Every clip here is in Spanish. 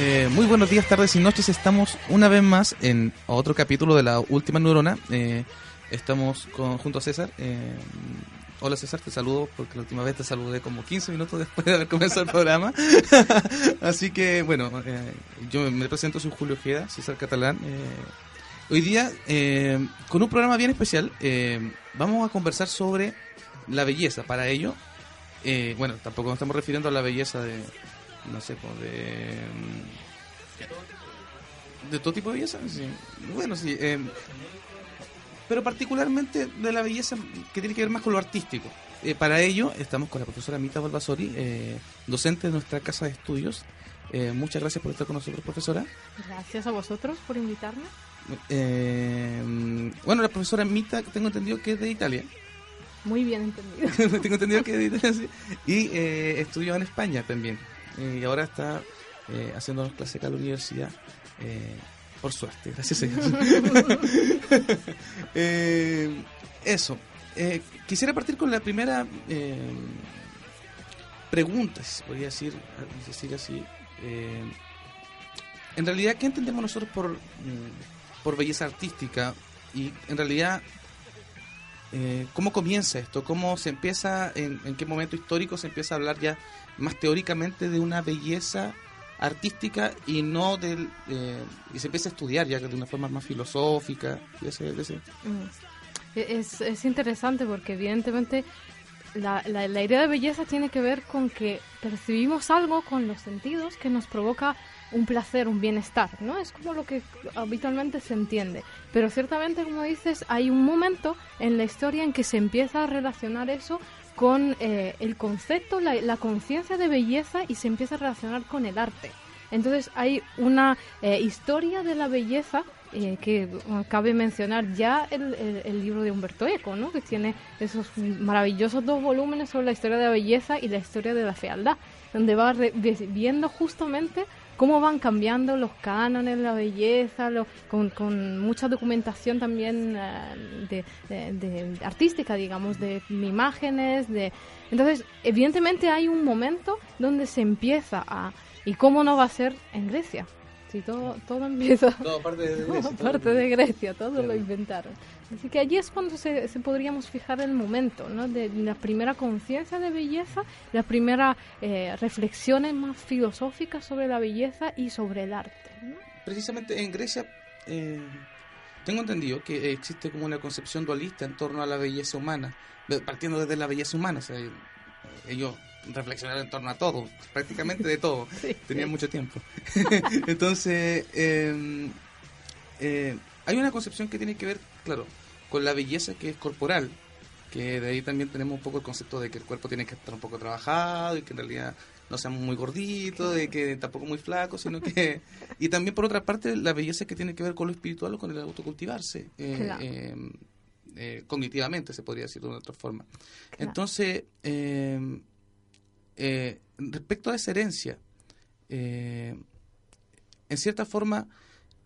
Eh, muy buenos días, tardes y noches. Estamos una vez más en otro capítulo de la última neurona. Eh, estamos con, junto a César. Eh, hola César, te saludo porque la última vez te saludé como 15 minutos después de haber comenzado el programa. Así que, bueno, yo me presento, soy Julio Ojeda, César Catalán. Hoy día, con un programa bien especial, vamos a conversar sobre la belleza. Para ello, bueno, tampoco nos estamos refiriendo a la belleza de no sé, pues de... De todo tipo de belleza, sí. Bueno, sí. Eh, pero particularmente de la belleza que tiene que ver más con lo artístico. Eh, para ello estamos con la profesora Mita Balbasori, eh, docente de nuestra casa de estudios. muchas gracias por estar con nosotros, profesora. Gracias a vosotros por invitarme. Bueno, la profesora Mita, tengo entendido que es de Italia. Muy bien entendido. tengo entendido que es de Italia, Y estudió en España también. Eh, y ahora está eh, haciendo clases acá en la universidad. Eh, por suerte, gracias a Dios. eso. quisiera partir con la primera pregunta, si se podría decir, decir así. en realidad, ¿qué entendemos nosotros por, mm, por belleza artística? Y en realidad, ¿cómo comienza esto? ¿Cómo se empieza, en, en, qué momento histórico se empieza a hablar ya más teóricamente de una belleza artística y no del eh, y se empieza a estudiar ya de una forma más filosófica y ese, mm. Es, es interesante porque evidentemente la, la, idea de belleza tiene que ver con que percibimos algo con los sentidos que nos provoca un placer, un bienestar, ¿no? Es como lo que habitualmente se entiende. Pero ciertamente, como dices, hay un momento en la historia en que se empieza a relacionar eso con eh, el concepto, la, conciencia de belleza y se empieza a relacionar con el arte. Entonces hay una eh, historia de la belleza eh, que cabe mencionar ya el, el, libro de Humberto Eco, ¿no? que tiene esos maravillosos dos volúmenes sobre la historia de la belleza y la historia de la fealdad, donde va viendo justamente cómo van cambiando los cánones, la belleza, con, mucha documentación también eh, de, artística, digamos, de imágenes, de... Entonces, evidentemente hay un momento donde se empieza a... ¿Y cómo no va a ser en Grecia? Si todo, todo empieza... Todo parte de Grecia. Todo parte de Grecia, todo lo inventaron. Así que allí es cuando se, podríamos fijar el momento, ¿no? De la primera conciencia de belleza, la primera eh, reflexiones más filosóficas sobre la belleza y sobre el arte. Precisamente en Grecia eh, tengo entendido que existe como una concepción dualista en torno a la belleza humana, partiendo desde la belleza humana. O sea, ellos reflexionaron en torno a todo, prácticamente de todo. Tenían mucho tiempo. Entonces, em, eh, hay una concepción que tiene que ver claro, con la belleza que es corporal, que de ahí también tenemos un poco el concepto de que el cuerpo tiene que estar un poco trabajado y que en realidad no seamos muy gorditos, y que tampoco muy flacos, sino que... Y también por otra parte la belleza que tiene que ver con lo espiritual o con el autocultivarse. Eh, eh, eh, cognitivamente, se podría decir de otra forma. Entonces, respecto a esa herencia, en cierta forma,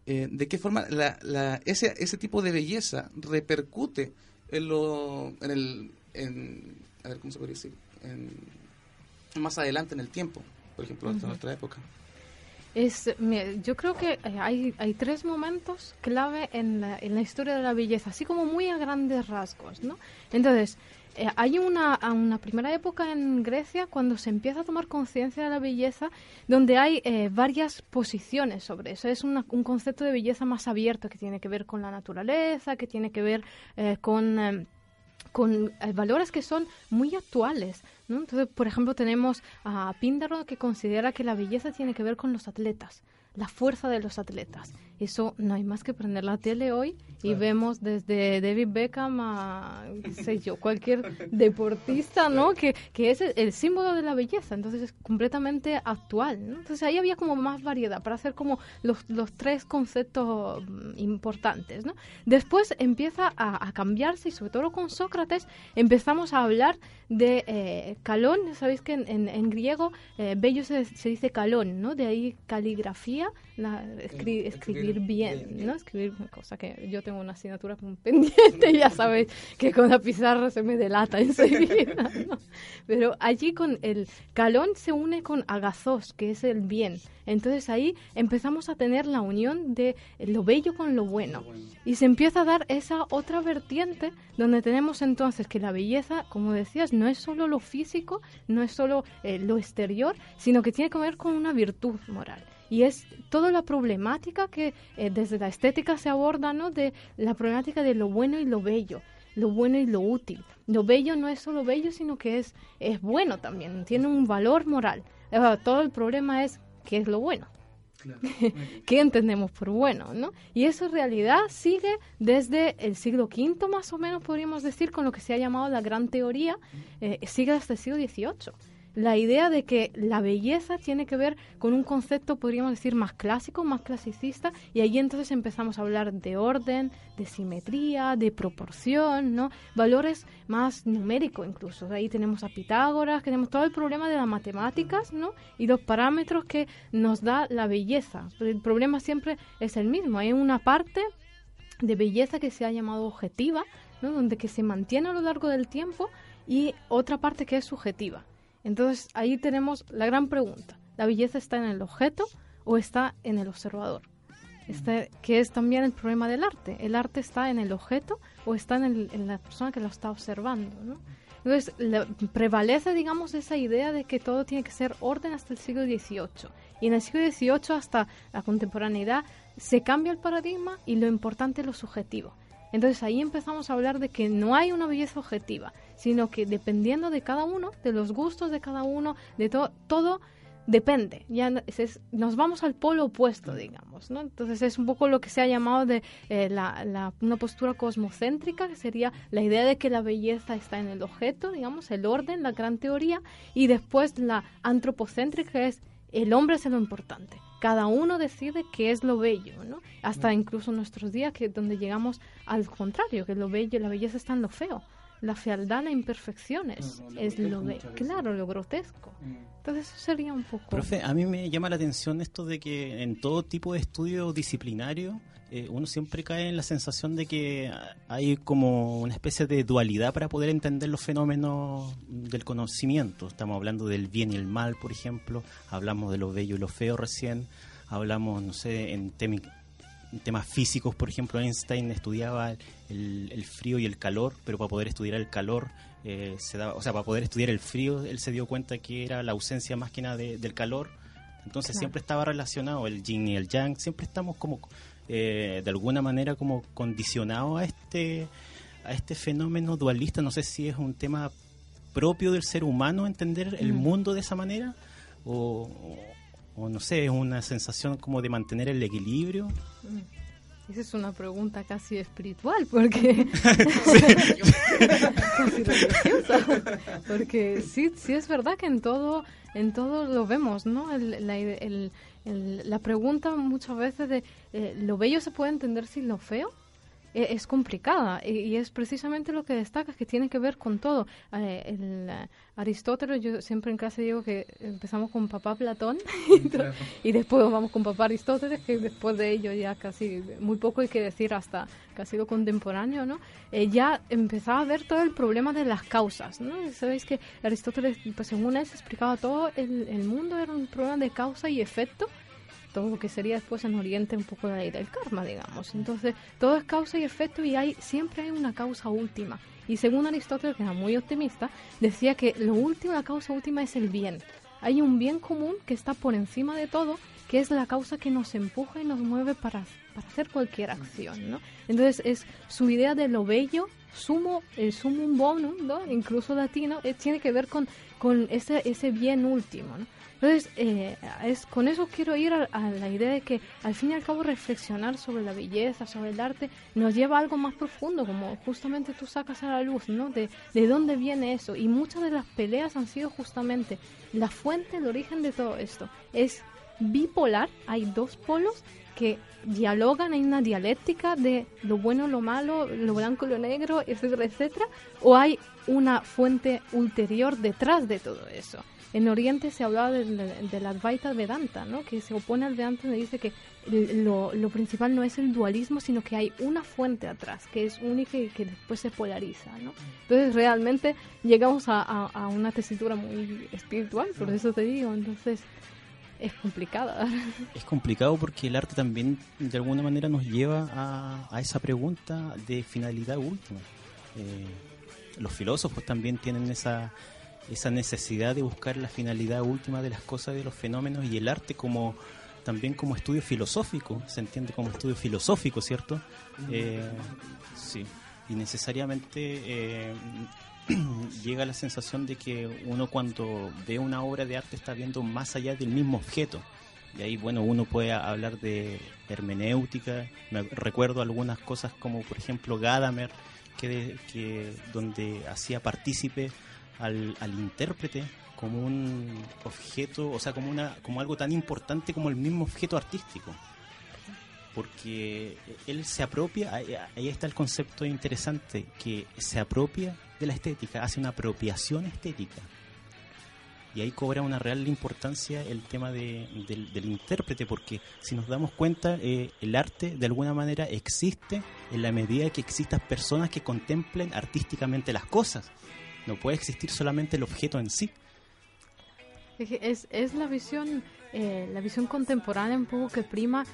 eh, de qué forma la, la, ese, ese tipo de belleza repercute en lo en el en, a ver cómo se podría decir más adelante en el tiempo por ejemplo en nuestra época. Es, yo creo que eh, hay, hay tres momentos clave en la, en la historia de la belleza, así como muy a grandes rasgos, ¿no? Entonces, eh, hay una, una, primera época en Grecia cuando se empieza a tomar conciencia de la belleza, donde hay eh, varias posiciones sobre eso. Es un concepto de belleza más abierto que tiene que ver con la naturaleza, que tiene que ver eh, con con valores que son muy actuales. ¿no? Entonces, por ejemplo, tenemos a Píndaro que considera que la belleza tiene que ver con los atletas la fuerza de los atletas. Eso no hay más que prender la tele hoy y vemos desde David Beckham a, sé yo, cualquier deportista, ¿no? Que, que es el, símbolo de la belleza, entonces es completamente actual, Entonces ahí había como más variedad para hacer como los, los tres conceptos mm, importantes, ¿no? Después empieza a, cambiarse y sobre todo con Sócrates empezamos a hablar de eh, calón, sabéis que en, en, griego eh, bello se, se dice calón, ¿no? De ahí caligrafía la, escribir bien, ¿no? Escribir una cosa que yo tengo una asignatura pendiente, ya sabéis que con la pizarra se me delata enseguida, ¿no? Pero allí con el calón se une con agazos, que es el bien. Entonces ahí empezamos a tener la unión de lo bello con lo bueno. Y se empieza a dar esa otra vertiente donde tenemos entonces que la belleza, como decías, no es solo lo físico, no es solo eh, lo exterior, sino que tiene que ver con una virtud moral y es toda la problemática que eh, desde la estética se aborda, ¿no? De la problemática de lo bueno y lo bello, lo bueno y lo útil. Lo bello no es solo bello, sino que es, es bueno también, tiene un valor moral. Todo el problema es qué es lo bueno. ¿Qué entendemos por bueno? ¿no? Y eso en realidad sigue desde el siglo V, más o menos podríamos decir, con lo que se ha llamado la gran teoría, eh, sigue hasta el siglo XVIII la idea de que la belleza tiene que ver con un concepto, podríamos decir, más clásico, más clasicista, y ahí entonces empezamos a hablar de orden, de simetría, de proporción, ¿no? Valores más numéricos incluso. Ahí tenemos a Pitágoras, tenemos todo el problema de las matemáticas, ¿no? Y los parámetros que nos da la belleza. El problema siempre es el mismo. Hay una parte de belleza que se ha llamado objetiva, ¿no? Donde que se mantiene a lo largo del tiempo, y otra parte que es subjetiva entonces ahí tenemos la gran pregunta. ¿La belleza está en el objeto o está en el observador? Este, que es también el problema del arte. ¿El arte está en el objeto o está en, la persona que lo está observando? Entonces prevalece, digamos, esa idea de que todo tiene que ser orden hasta el siglo XVIII. Y en el siglo XVIII hasta la contemporaneidad se cambia el paradigma y lo importante es lo subjetivo. Entonces ahí empezamos a hablar de que no hay una belleza objetiva, sino que dependiendo de cada uno, de los gustos de cada uno, de todo, todo depende. Ya nos vamos al polo opuesto, digamos. ¿no? Entonces es un poco lo que se ha llamado de eh, la, una postura cosmocéntrica, que sería la idea de que la belleza está en el objeto, digamos, el orden, la gran teoría, y después la antropocéntrica, que es el hombre es lo importante cada uno decide qué es lo bello, ¿no? Hasta incluso nuestros días que donde llegamos al contrario, que lo bello, la belleza está en lo feo. La fealdad, la imperfección es, lo bello. Claro, lo grotesco. Mm. Entonces eso sería un poco... Profe, a mí me llama la atención esto de que en todo tipo de estudio disciplinario eh, uno siempre cae en la sensación de que hay como una especie de dualidad para poder entender los fenómenos del conocimiento. Estamos hablando del bien y el mal, por ejemplo, hablamos de lo bello y lo feo recién, hablamos, no sé, en, temas físicos, por ejemplo, Einstein estudiaba el, frío y el calor, pero para poder estudiar el calor, eh, se daba, o sea, para poder estudiar el frío, él se dio cuenta que era la ausencia más que nada del calor. Entonces siempre estaba relacionado el yin y el yang, siempre estamos como eh, de alguna manera como condicionado a este, a este fenómeno dualista. No sé si es un tema propio del ser humano entender el mm. mundo de esa manera o, no sé, es una sensación como de mantener el equilibrio. Mm. Esa es una pregunta casi espiritual, porque porque sí, sí es verdad que en todo, en todo lo vemos, ¿no? El, el, la pregunta muchas veces de eh, ¿lo bello se puede entender sin lo feo? E, es complicada y, es precisamente lo que destaca que tiene que ver con todo. Eh, el, eh, Aristóteles, yo siempre en clase digo que empezamos con papá Platón y después vamos con papá Aristóteles, que después de ello ya casi muy poco hay que decir hasta casi lo contemporáneo, ¿no? ya empezaba a ver todo el problema de las causas, ¿no? Sabéis que Aristóteles, pues según él se explicaba todo, el, el mundo era un problema de causa y efecto todo lo que sería después en Oriente un poco la ley del karma, digamos. Entonces, todo es causa y efecto y hay siempre hay una causa última. Y según Aristóteles, que era muy optimista, decía que lo último, la causa última es el bien. Hay un bien común que está por encima de todo, que es la causa que nos empuja y nos mueve para, para hacer cualquier acción, ¿no? Entonces, es su idea de lo bello, sumo, el sumum bonum, ¿no? Incluso latino, eh, tiene que ver con, con ese, ese bien último, ¿no? Entonces, eh, es, con eso quiero ir a, la idea de que al fin y al cabo reflexionar sobre la belleza, sobre el arte, nos lleva a algo más profundo, como justamente tú sacas a la luz, ¿no? De, de dónde viene eso. Y muchas de las peleas han sido justamente la fuente, el origen de todo esto. Es bipolar, hay dos polos que dialogan, hay una dialéctica de lo bueno, lo malo, lo blanco, lo negro, etcétera, etcétera, o hay una fuente ulterior detrás de todo eso. En Oriente se hablaba de, de, la Advaita Vedanta, ¿no? que se opone al Vedanta y dice que lo, lo, principal no es el dualismo, sino que hay una fuente atrás, que es única y que después se polariza. ¿no? Entonces realmente llegamos a, a, a una tesitura muy espiritual, por eso te digo. Entonces es complicada. Es complicado porque el arte también de alguna manera nos lleva a, a esa pregunta de finalidad última. Eh, los filósofos también tienen esa, esa necesidad de buscar la finalidad última de las cosas, de los fenómenos y el arte como también como estudio filosófico, se entiende como estudio filosófico, ¿cierto? Eh, sí, y necesariamente eh, llega la sensación de que uno cuando ve una obra de arte está viendo más allá del mismo objeto. Y ahí, bueno, uno puede hablar de hermenéutica. Me recuerdo algunas cosas como, por ejemplo, Gadamer, que, que donde hacía partícipe al, al intérprete como un objeto, o sea, como, una, como algo tan importante como el mismo objeto artístico porque él se apropia, ahí está el concepto interesante, que se apropia de la estética, hace una apropiación estética. Y ahí cobra una real importancia el tema de, del, intérprete, porque si nos damos cuenta, eh, el arte de alguna manera existe en la medida que existan personas que contemplen artísticamente las cosas. No puede existir solamente el objeto en sí. Es, es la visión, eh, la visión contemporánea un poco que prima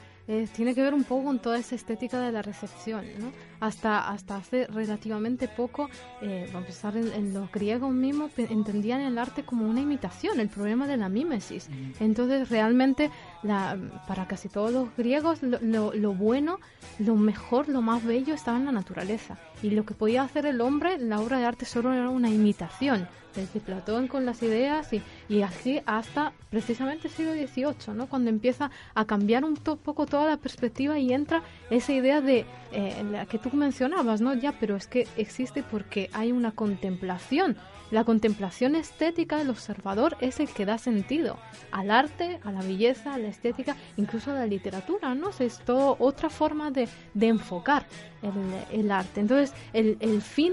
tiene que ver un poco con toda esa estética de la recepción. ¿no? Hasta, hasta hace relativamente poco, eh, a empezar en, los griegos mismos, entendían el arte como una imitación, el problema de la mímesis. Entonces, realmente, la, para casi todos los griegos, lo, lo, bueno, lo mejor, lo más bello estaba en la naturaleza. Y lo que podía hacer el hombre, la obra de arte solo era una imitación desde Platón con las ideas y, y así hasta precisamente el siglo XVIII, ¿no? cuando empieza a cambiar un poco toda la perspectiva y entra esa idea de eh, la que tú mencionabas, ¿no? Ya, pero es que existe porque hay una contemplación. La contemplación estética del observador es el que da sentido al arte, a la belleza, a la estética, incluso a la literatura, ¿no? Es todo otra forma de, de enfocar el, el, arte. Entonces, el, el fin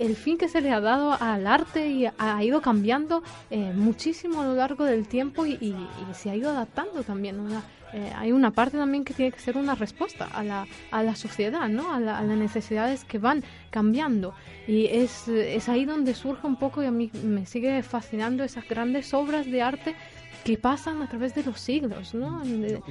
el fin que se le ha dado al arte y ha ido cambiando eh, muchísimo a lo largo del tiempo y, y, se ha ido adaptando también. Una, eh, hay una parte también que tiene que ser una respuesta a la, a la sociedad, ¿no? a, la, a las necesidades que van cambiando. Y es, es ahí donde surge un poco, y a mí me sigue fascinando esas grandes obras de arte que pasan a través de los siglos, ¿no? De,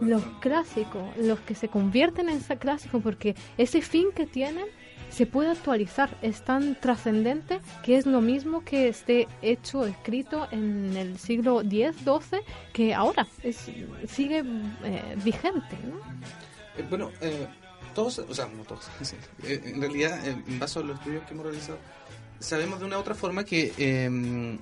los clásicos, los que se convierten en ese clásico, porque ese fin que tienen se puede actualizar, es tan trascendente que es lo mismo que esté hecho, escrito en el siglo X, XII, que ahora sigue eh, vigente. ¿no? Eh, bueno, eh, todos, o sea, no todos, eh, en realidad, en base a los estudios que hemos realizado, sabemos de una u otra forma que em,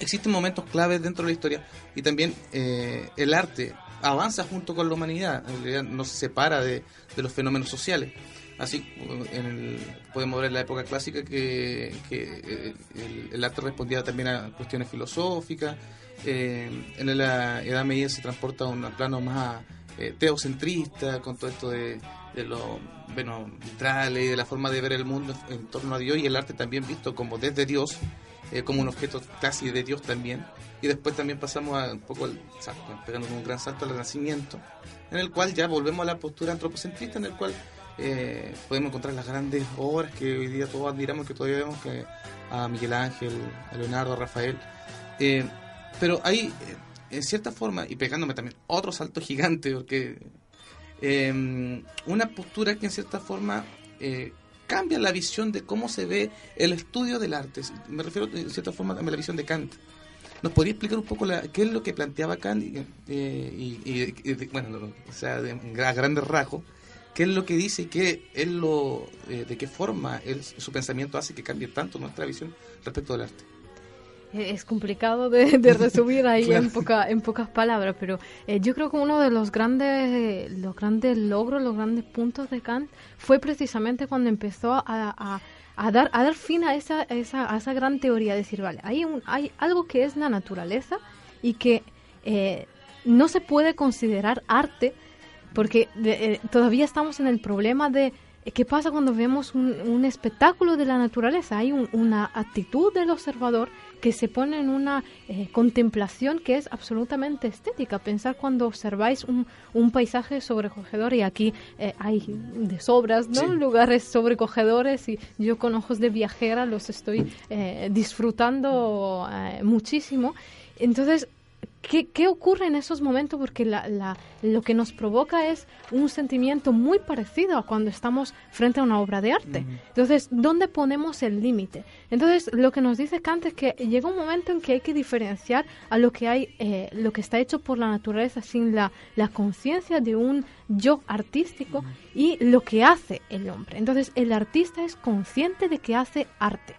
existen momentos claves dentro de la historia y también el arte avanza junto con la humanidad, en realidad no se separa de, de los fenómenos sociales. Así, en el, podemos ver en la época clásica que, que el, arte respondía también a cuestiones filosóficas. Eh, en la Edad Media se transporta a un plano más eh, teocentrista, con todo esto de, de lo bueno, vitrales de la forma de ver el mundo en torno a Dios, y el arte también visto como desde Dios, eh, como un objeto casi de Dios también. Y después también pasamos a un poco, el, pegando un gran salto al Renacimiento, en el cual ya volvemos a la postura antropocentrista, en el cual eh, podemos encontrar las grandes obras que hoy día todos admiramos, que todavía vemos que a Miguel Ángel, a Leonardo, a Rafael. Eh, pero hay, eh, en cierta forma, y pegándome también otro salto gigante, porque eh, una postura que en cierta forma eh, cambia la visión de cómo se ve el estudio del arte. Me refiero en cierta forma a la visión de Kant. ¿Nos podría explicar un poco la, qué es lo que planteaba Kant? Y, bueno, o sea, a grandes rasgos, qué es lo que dice y qué es lo, eh, de qué forma él, su pensamiento hace que cambie tanto nuestra visión respecto del arte. Es complicado de, de resumir ahí en, poca, en pocas palabras, pero eh, yo creo que uno de los grandes, los grandes logros, los grandes puntos de Kant fue precisamente cuando empezó a, a, a dar, a dar fin a esa, esa, a esa gran teoría de decir, vale, hay, un, hay algo que es la naturaleza y que eh, no se puede considerar arte porque eh, todavía estamos en el problema de eh, qué pasa cuando vemos un, espectáculo de la naturaleza. Hay una actitud del observador que se pone en una eh, contemplación que es absolutamente estética. Pensar cuando observáis un, un paisaje sobrecogedor y aquí hay de sobras, ¿no? Lugares sobrecogedores y yo con ojos de viajera los estoy disfrutando muchísimo. Entonces, ¿Qué, ocurre en esos momentos? Porque la, lo que nos provoca es un sentimiento muy parecido a cuando estamos frente a una obra de arte. Entonces, ¿dónde ponemos el límite? Entonces, lo que nos dice Kant es que llega un momento en que hay que diferenciar a lo que hay, eh, lo que está hecho por la naturaleza sin la, la conciencia de un yo artístico y lo que hace el hombre. Entonces, el artista es consciente de que hace arte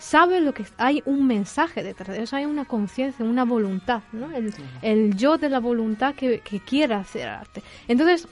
sabe lo que hay un mensaje detrás de eso, hay una conciencia, una voluntad, ¿no? El, yo de la voluntad que, que quiera hacer arte. Entonces,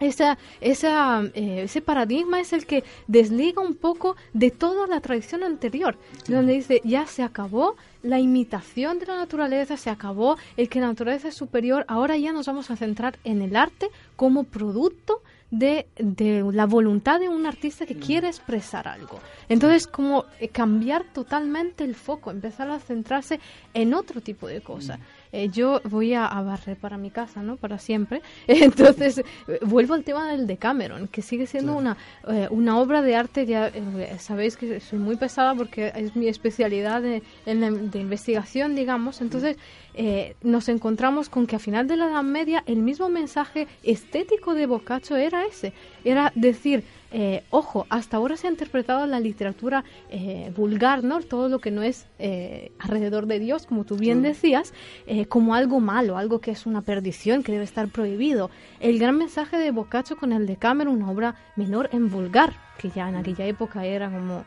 esa, esa, eh, ese paradigma es el que desliga un poco de toda la tradición anterior, donde dice, ya se acabó la imitación de la naturaleza, se acabó el que la naturaleza es superior, ahora ya nos vamos a centrar en el arte como producto de, de, la voluntad de un artista que mm. quiere expresar algo. Entonces, como eh, cambiar totalmente el foco, empezar a centrarse en otro tipo de cosas. Eh, yo voy a, barrer para mi casa, ¿no? Para siempre. Entonces, vuelvo al tema del Decameron, que sigue siendo una, eh, una obra de arte, ya sabéis que soy muy pesada porque es mi especialidad de, de investigación, digamos. Entonces, eh, nos encontramos con que a final de la Edad Media el mismo mensaje estético de Boccaccio era ese, era decir, eh, ojo, hasta ahora se ha interpretado la literatura eh, vulgar, ¿no? Todo lo que no es alrededor de Dios, como tú bien decías, como algo malo, algo que es una perdición, que debe estar prohibido. El gran mensaje de Boccaccio con el Decameron, una obra menor en vulgar, que ya en aquella época era como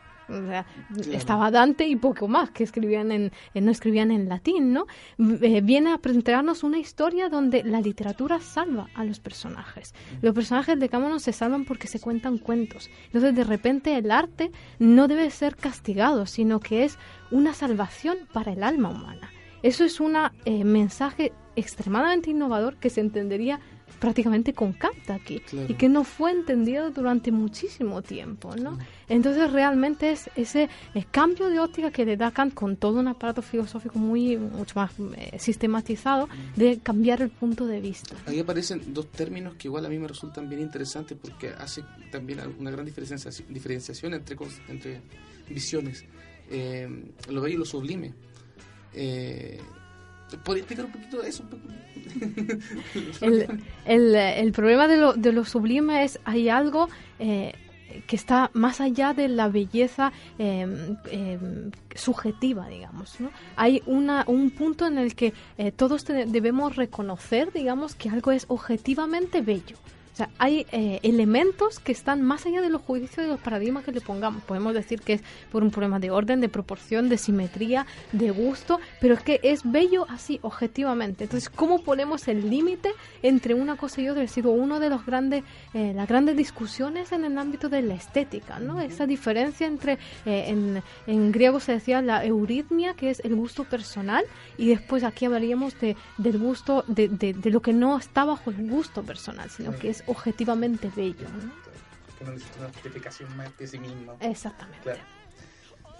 estaba Dante y poco más que escribían en, no escribían en latín, ¿no? Eh, viene a presentarnos una historia donde la literatura salva a los personajes. Los personajes de Cámono se salvan porque se cuentan cuentos. Entonces, de repente, el arte no debe ser castigado, sino que es una salvación para el alma humana. Eso es un eh, mensaje extremadamente innovador que se entendería prácticamente con Kant aquí y que no fue entendido durante muchísimo tiempo, ¿no? Entonces realmente es ese cambio de óptica que le da Kant con todo un aparato filosófico muy mucho más eh, sistematizado de cambiar el punto de vista. Ahí aparecen dos términos que igual a mí me resultan bien interesantes porque hace también una gran diferenciación, diferenciación entre, entre visiones, eh, lo bello y lo sublime. Eh, ¿Podría explicar un poquito eso? el, el, el, problema de lo, de lo sublime es, hay algo eh, que está más allá de la belleza em, subjetiva, digamos. ¿no? Hay una, un punto en el que eh, todos debemos reconocer, digamos, que algo es objetivamente bello. Sea, hay eh, elementos que están más allá de los juicios y los paradigmas que le pongamos. Podemos decir que es por un problema de orden, de proporción, de simetría, de gusto, pero es que es bello así, objetivamente. Entonces, ¿cómo ponemos el límite entre una cosa y otra? Ha sido uno de los grandes, eh, las grandes discusiones en el ámbito de la estética, ¿no? Esa diferencia entre, eh, en, en, griego se decía la euritmia, que es el gusto personal, y después aquí hablaríamos de, del gusto, de, de, de lo que no está bajo el gusto personal, sino que es objetivamente bello. ¿no? una justificación más de sí mismo. Exactamente.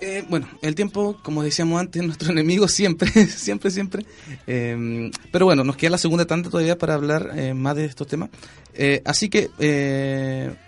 Eh, bueno, el tiempo, como decíamos antes, nuestro enemigo siempre, siempre, siempre. Eh, pero bueno, nos queda la segunda tanda todavía para hablar eh, más de estos temas. así que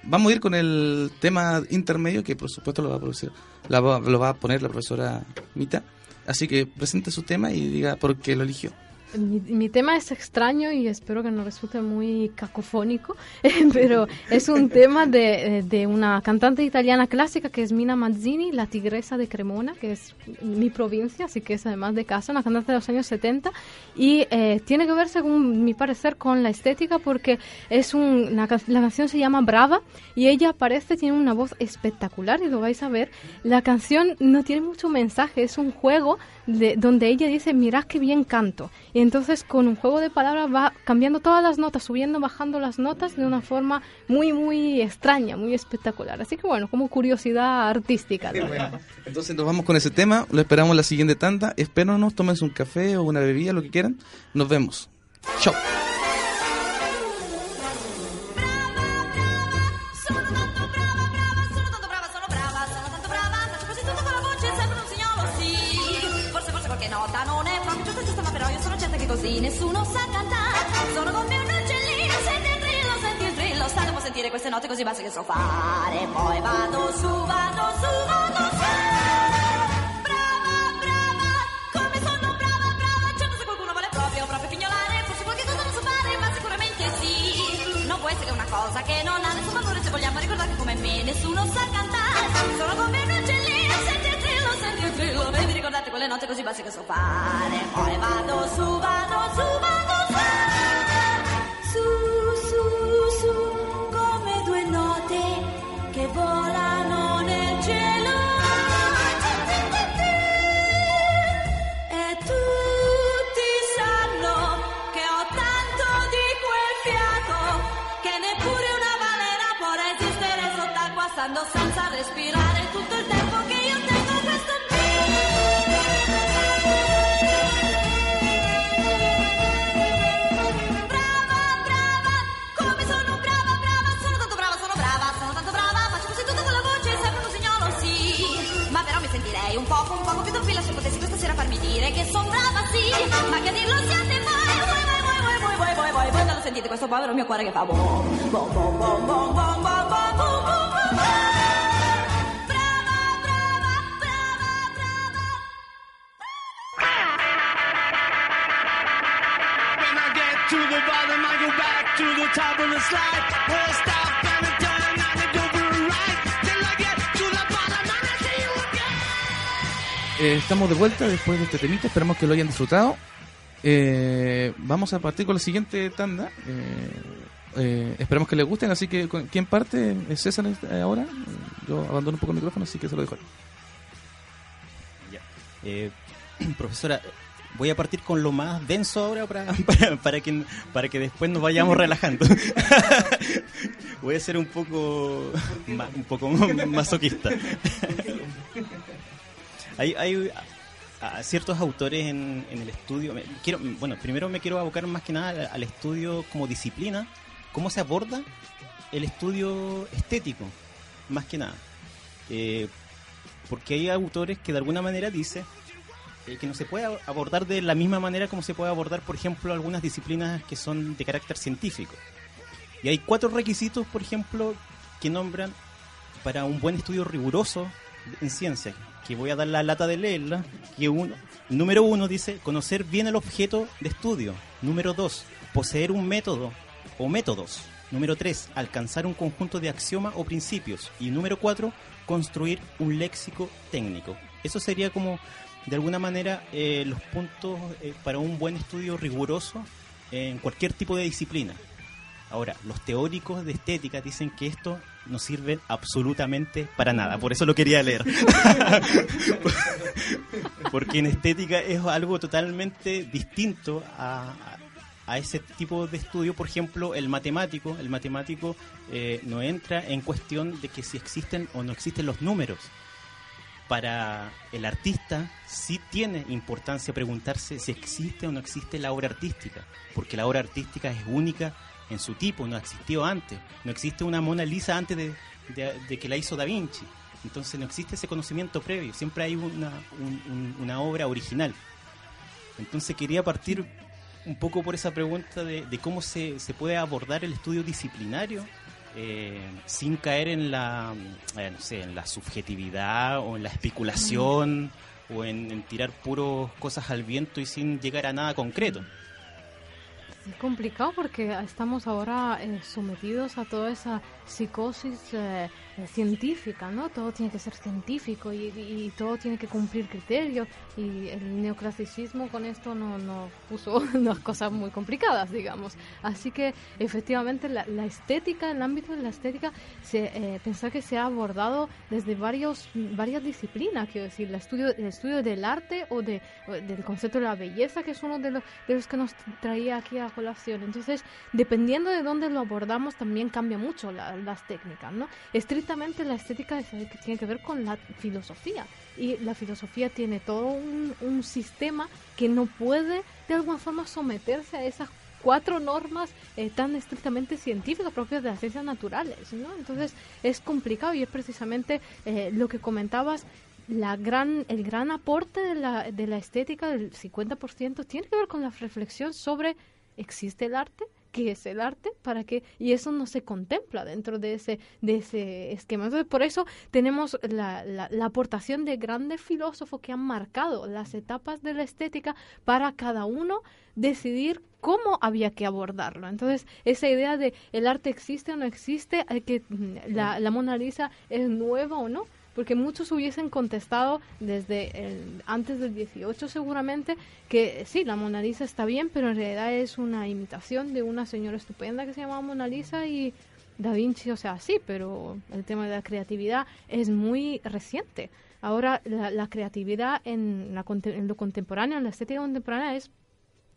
vamos a ir con el tema intermedio, que por supuesto lo va a, producir, lo va a poner la profesora Mita. Así que presente su tema y diga por qué lo eligió. Mi, tema es extraño y espero que no resulte muy cacofónico, pero es un tema de, de, una cantante italiana clásica que es Mina Mazzini, la tigresa de Cremona, que es mi provincia, así que es además de casa, una cantante de los años 70, y eh, tiene que ver, según mi parecer, con la estética porque es un, la canción se llama Brava y ella aparece, tiene una voz espectacular y lo vais a ver. La canción no tiene mucho mensaje, es un juego de, donde ella dice, mirad qué bien canto. Y entonces con un juego de palabras va cambiando todas las notas, subiendo, bajando las notas de una forma muy, muy extraña, muy espectacular. Así que bueno, como curiosidad artística. entonces nos vamos con ese tema, lo esperamos la siguiente tanda. Espéranos, tómense un café o una bebida, lo que quieran. Nos vemos. Chao. Nessuno sa cantare. Sono come un uccellino, senti il trillo, senti il trillo, state a sentire queste note così basse che so fare. Poi vado su, vado su, vado su. Cosa può che non ha nessun valore se vogliamo ricordare che come me nessuno sa cantare. Sono come un uccellino, senti il trillo, e vi ricordate quelle note così basse che so fare. Poi vado su, vado su, vado su. Su, su, su, come due note che volano povero mio cuore che fa bom, bom, bom, bom, bom, bom, bom, bom, bom, bom, bom. Brava, brava, brava, brava. When I get to the bottom, I go back to the top of the slide. Where stop and a turn and I go for a ride. Till I get to the bottom and I see you again. Eh, estamos de vuelta después de este temita. Esperamos que lo hayan disfrutado. Eh, vamos a partir con la siguiente tanda. Eh, eh, esperamos que les gusten. Así que, ¿con- ¿quién parte? ¿Es César eh, ahora? Yo abandono un poco el micrófono, así que se lo dejo. Eh, profesora, voy a partir con lo más denso ahora para, para, para que, para que después nos vayamos relajando. voy a ser un poco, un poco masoquista. hay, hay a- ciertos autores en, el estudio. Quiero, bueno, primero me quiero abocar más que nada al estudio como disciplina, cómo se aborda el estudio estético, más que nada. Eh, porque hay autores que de alguna manera dicen eh, que no se puede abordar de la misma manera como se puede abordar, por ejemplo, algunas disciplinas que son de carácter científico. Y hay cuatro requisitos, por ejemplo, que nombran para un buen estudio riguroso en ciencia, que voy a dar la lata de leerla, que uno, número uno dice conocer bien el objeto de estudio. Número dos, poseer un método o métodos. Número tres, alcanzar un conjunto de axiomas o principios. Y número cuatro, construir un léxico técnico. Eso sería como, de alguna manera, eh, los puntos eh, para un buen estudio riguroso en cualquier tipo de disciplina. Ahora, los teóricos de estética dicen que esto no sirve absolutamente para nada, por eso lo quería leer. Porque en estética es algo totalmente distinto a, a ese tipo de estudio. Por ejemplo, el matemático, el matemático eh, no entra en cuestión de que si existen o no existen los números. Para el artista sí tiene importancia preguntarse si existe o no existe la obra artística, porque la obra artística es única en su tipo, no existió antes. No existe una Mona Lisa antes de, que la hizo Da Vinci. Entonces no existe ese conocimiento previo, siempre hay una, un- un- una obra original. Entonces quería partir un poco por esa pregunta de, cómo se, se puede abordar el estudio disciplinario eh, sin caer en la, eh, no sé, en la subjetividad o en la especulación o en, tirar puros cosas al viento y sin llegar a nada concreto. Es complicado porque estamos ahora eh, sometidos a toda esa psicosis eh, científica, ¿no? Todo tiene que ser científico y, y- y todo tiene que cumplir criterios y el neoclasicismo con esto no, no puso unas cosas muy complicadas, digamos. Así que efectivamente la, la estética, el ámbito de la estética, se, eh, pensar que se ha abordado desde varios, varias disciplinas, quiero decir, el estudio, el estudio del arte o, de, o del concepto de la belleza, que es uno de los, de los que nos traía aquí a colación. Entonces, dependiendo de dónde lo abordamos, también cambia mucho la- las técnicas, ¿no? Estrictamente la estética es- que tiene que ver con la filosofía y la filosofía tiene todo un, un sistema que no puede de alguna forma someterse a esas cuatro normas eh, tan estrictamente científicas propias de las ciencias naturales, ¿no? Entonces es complicado y es precisamente eh, lo que comentabas, la gran, el gran aporte de la, de la estética del 50% tiene que ver con la reflexión sobre ¿existe el arte? ¿Qué es el arte? ¿Para qué? Y eso no se contempla dentro de ese, de ese esquema. Entonces, por eso tenemos la, la, la aportación de grandes filósofos que han marcado las etapas de la estética para cada uno decidir cómo había que abordarlo. Entonces, esa idea de el arte existe o no existe, que mm, la, la Mona Lisa es nueva o no, porque muchos hubiesen contestado desde el- antes del 18 seguramente que sí, la Mona Lisa está bien, pero en realidad es una imitación de una señora estupenda que se llamaba Mona Lisa y Da Vinci, o sea, sí, pero el tema de la creatividad es muy reciente. Ahora la, creatividad en, la en lo contemporáneo, en la estética contemporánea es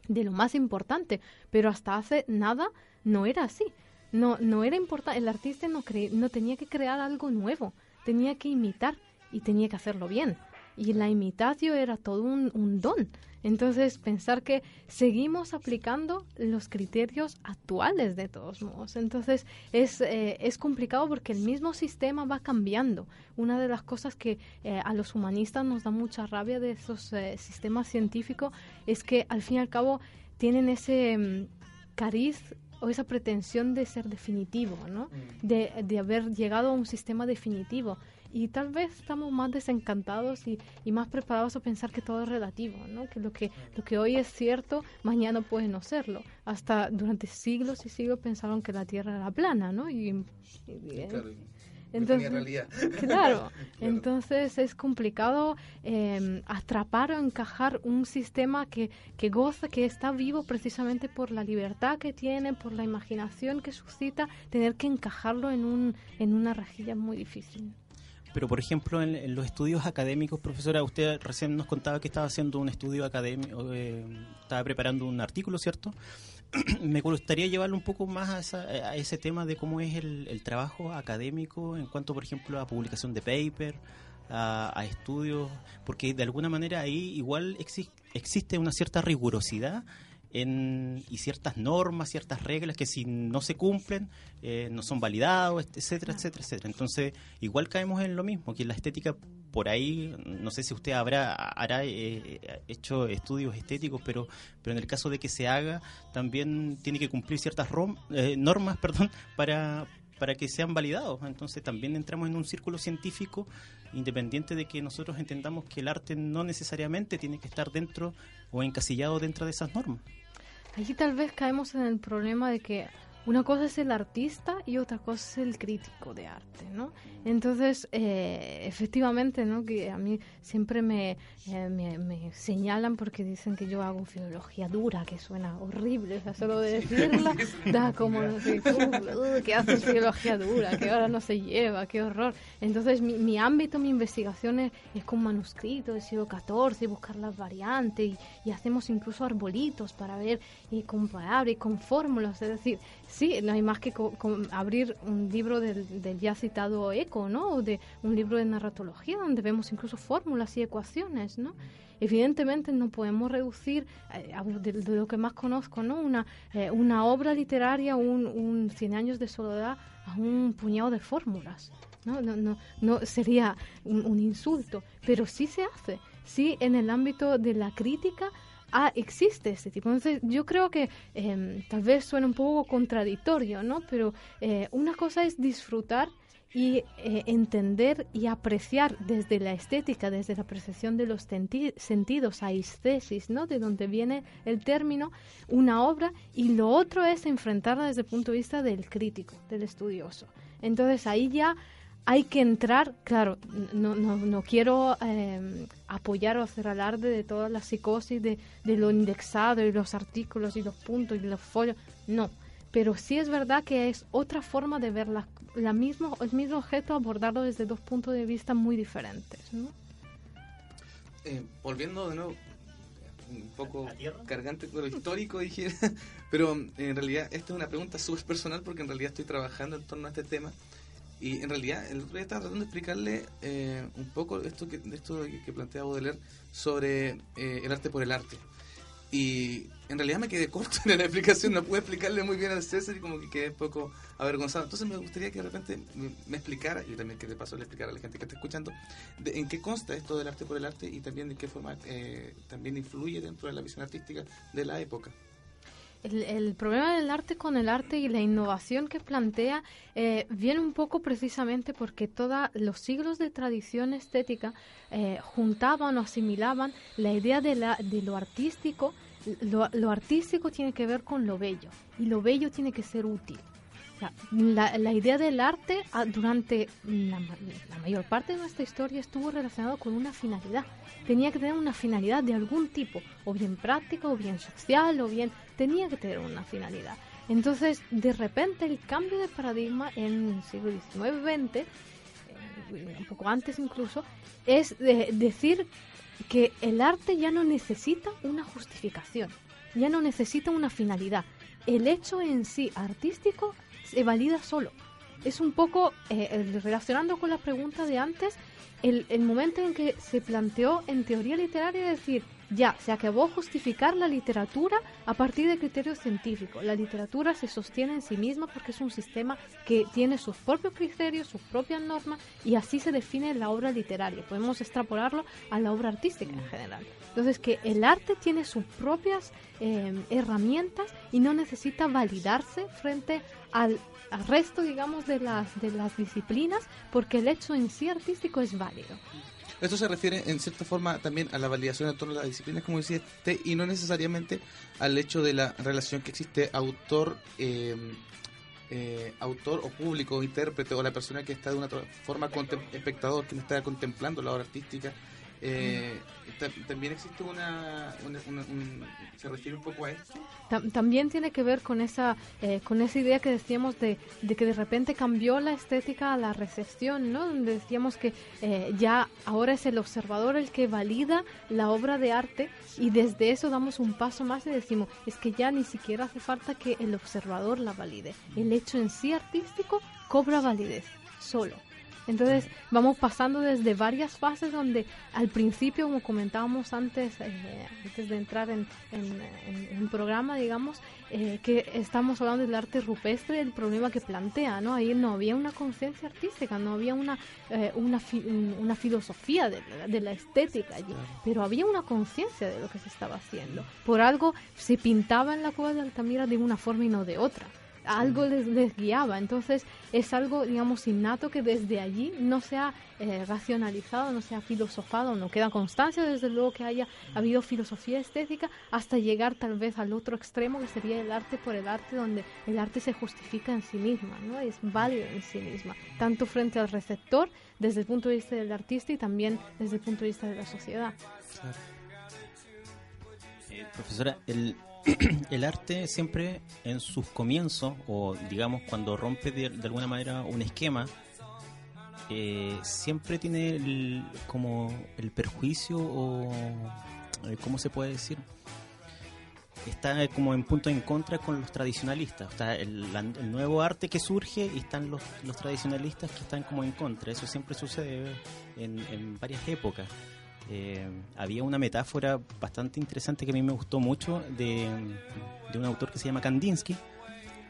de lo más importante, pero hasta hace nada no era así. No, no era importante, el artista no, cre- no tenía que crear algo nuevo, tenía que imitar y tenía que hacerlo bien. Y la imitación era todo un, don. Entonces, pensar que seguimos aplicando los criterios actuales de todos modos. Entonces, es, eh, es complicado porque el mismo sistema va cambiando. Una de las cosas que eh, a los humanistas nos da mucha rabia de esos eh, sistemas científicos es que, al fin y al cabo, tienen ese mm, cariz o esa pretensión de ser definitivo, ¿no? De, de haber llegado a un sistema definitivo. Y tal vez estamos más desencantados y, y más preparados a pensar que todo es relativo, ¿no? Que lo que lo que hoy es cierto, mañana puede no serlo. Hasta durante siglos y siglos pensaron que la Tierra era plana, ¿no? Y, y- Claro, y entonces, realidad. Claro, entonces es complicado eh, atrapar o encajar un sistema que, que goza, que está vivo precisamente por la libertad que tiene, por la imaginación que suscita, tener que encajarlo en, un, en una rejilla muy difícil. Pero, por ejemplo, en, en los estudios académicos, profesora, usted recién nos contaba que estaba haciendo un estudio académico, eh, estaba preparando un artículo, ¿cierto? Me gustaría llevarlo un poco más a, esa- ese tema de cómo es el, el trabajo académico en cuanto, por ejemplo, a publicación de paper, a, a estudios, porque de alguna manera ahí igual exi- existe una cierta rigurosidad en, y ciertas normas, ciertas reglas que si no se cumplen eh, no son validados, et- etcétera, etcétera, etcétera. Entonces, igual caemos en lo mismo, que la estética por ahí, no sé si usted habrá hará eh, hecho estudios estéticos, pero pero en el caso de que se haga, también tiene que cumplir ciertas rom- eh, normas, perdón, para para que sean validados. Entonces también entramos en un círculo científico independiente de que nosotros entendamos que el arte no necesariamente tiene que estar dentro o encasillado dentro de esas normas. Allí tal vez caemos en el problema de que una cosa es el artista y otra cosa es el crítico de arte, ¿no? Entonces, eh, efectivamente, ¿no? Que a mí siempre me, eh, me, me señalan porque dicen que yo hago filología dura, que suena horrible, o sea, solo de decirla da como, no sé, uh, que haces filología dura, que ahora no se lleva, qué horror. Entonces, mi, mi ámbito, mi investigación es, es con manuscritos del siglo XIV, y buscar las variantes, y, y hacemos incluso arbolitos para ver y comparar, y con fórmulas, es decir, sí, no hay más que co- co- abrir un libro del, del ya citado Eco, ¿no? O de un libro de narratología donde vemos incluso fórmulas y ecuaciones, ¿no? Evidentemente no podemos reducir, eh, de, lo que más conozco, ¿no? Una, eh, una obra literaria, un, un Cien años de soledad, a un puñado de fórmulas. No, no, no, no sería un insulto, pero sí se hace. Sí, en el ámbito de la crítica ah, existe este tipo. Entonces, yo creo que eh, tal vez suena un poco contradictorio, ¿no? Pero eh, una cosa es disfrutar y eh, entender y apreciar desde la estética, desde la percepción de los sentidos, aesthesis, ¿no? De donde viene el término, una obra, y lo otro es enfrentarla desde el punto de vista del crítico, del estudioso. Entonces ahí ya hay que entrar, claro, no, no, no quiero eh, apoyar o hacer alarde de toda la psicosis de, de lo indexado y los artículos y los puntos y los folios, no, pero sí es verdad que es otra forma de ver la, la mismo, el mismo objeto, abordarlo desde dos puntos de vista muy diferentes, ¿no? Eh, volviendo de nuevo, un poco cargante con lo histórico, dije, pero en realidad esta es una pregunta súper personal porque en realidad estoy trabajando en torno a este tema y en realidad el otro día estaba tratando de explicarle eh, un poco esto que, esto que, plantea Baudelaire sobre eh, el arte por el arte. Y en realidad me quedé corto en la explicación, no pude explicarle muy bien al César y como que quedé un poco avergonzado. Entonces me gustaría que de repente me explicara, y también que de paso le explicara a la gente que está escuchando, de en qué consta esto del arte por el arte y también de qué forma eh, también influye dentro de la visión artística de la época. El, problema del arte con el arte y la innovación que plantea eh, viene un poco precisamente porque todos los siglos de tradición estética eh, juntaban o asimilaban la idea de, la, de lo artístico. Lo artístico tiene que ver con lo bello y lo bello tiene que ser útil. La, la idea del arte ah, durante la, la mayor parte de nuestra historia estuvo relacionado con una finalidad. Tenía que tener una finalidad de algún tipo, o bien práctica, o bien social, o bien... Tenía que tener una finalidad. Entonces, de repente, el cambio de paradigma en el siglo XIX-XX, eh, un poco antes incluso, es de- decir que el arte ya no necesita una justificación, ya no necesita una finalidad. El hecho en sí artístico se valida solo. Es un poco, eh, relacionando con la pregunta de antes, el, el momento en que se planteó en teoría literaria decir, ya, se acabó justificar la literatura a partir de criterios científicos. La literatura se sostiene en sí misma porque es un sistema que tiene sus propios criterios, sus propias normas y así se define la obra literaria. Podemos extrapolarlo a la obra artística en general. Entonces, que el arte tiene sus propias eh, herramientas y no necesita validarse frente al, resto, digamos, de las, de las disciplinas porque el hecho en sí artístico es válido. Esto se refiere en cierta forma también a la validación torno a las disciplinas, como decía usted, y no necesariamente al hecho de la relación que existe autor, eh, eh, autor o público, o intérprete, o la persona que está de una forma espectador, que está contemplando la obra artística. Eh, ta- también existe una, una- una- un- se refiere un poco a esto Tam- también tiene que ver con esa eh, con esa idea que decíamos de, de que de repente cambió la estética a la recepción, ¿no? Donde decíamos que eh, ya ahora es el observador el que valida la obra de arte y desde eso damos un paso más y decimos es que ya ni siquiera hace falta que el observador la valide. El hecho en sí artístico cobra validez solo. Entonces vamos pasando desde varias fases donde al principio, como comentábamos antes, eh, antes de entrar en, en, en- programa, digamos, eh, que estamos hablando del arte rupestre, el problema que plantea, ¿no? Ahí no había una conciencia artística, no había una, eh, una, fi- una filosofía de de la estética allí, pero había una conciencia de lo que se estaba haciendo. Por algo se pintaba en la cueva de Altamira de una forma y no de otra algo les, les guiaba. Entonces es algo, digamos, innato que desde allí no se ha eh, racionalizado, no se ha filosofado, no queda constancia desde luego que haya habido filosofía estética hasta llegar tal vez al otro extremo que sería el arte por el arte, donde el arte se justifica en sí misma, ¿no? es válido en sí misma, tanto frente al receptor desde el punto de vista del artista y también desde el punto de vista de la sociedad. Eh, profesora, el, el arte siempre en sus comienzos, o digamos cuando rompe de, alguna manera un esquema, eh, siempre tiene el- como el perjuicio o, eh, ¿cómo se puede decir? Está como en punto en contra con los tradicionalistas. Está el, el nuevo arte que surge y están los, los tradicionalistas que están como en contra. Eso siempre sucede en, en varias épocas. Eh, había una metáfora bastante interesante que a mí me gustó mucho de, un autor que se llama Kandinsky,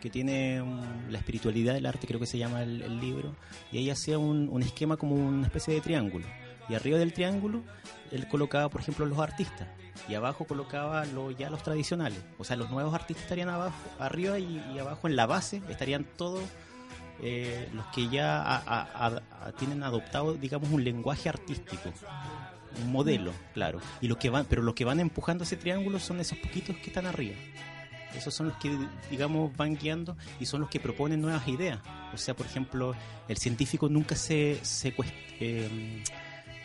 que tiene um, la espiritualidad del arte, creo que se llama el, libro, y ahí hacía un, esquema como una especie de triángulo. Y arriba del triángulo él colocaba, por ejemplo, los artistas, y abajo colocaba lo, ya los tradicionales. O sea, los nuevos artistas estarían abajo, arriba y, abajo en la base estarían todos eh, los que ya a- tienen adoptado, digamos, un lenguaje artístico un modelo, claro. Y los que van, pero los que van empujando ese triángulo son esos poquitos que están arriba. Esos son los que, digamos, van guiando y son los que proponen nuevas ideas. O sea, por ejemplo, el científico nunca se, se eh,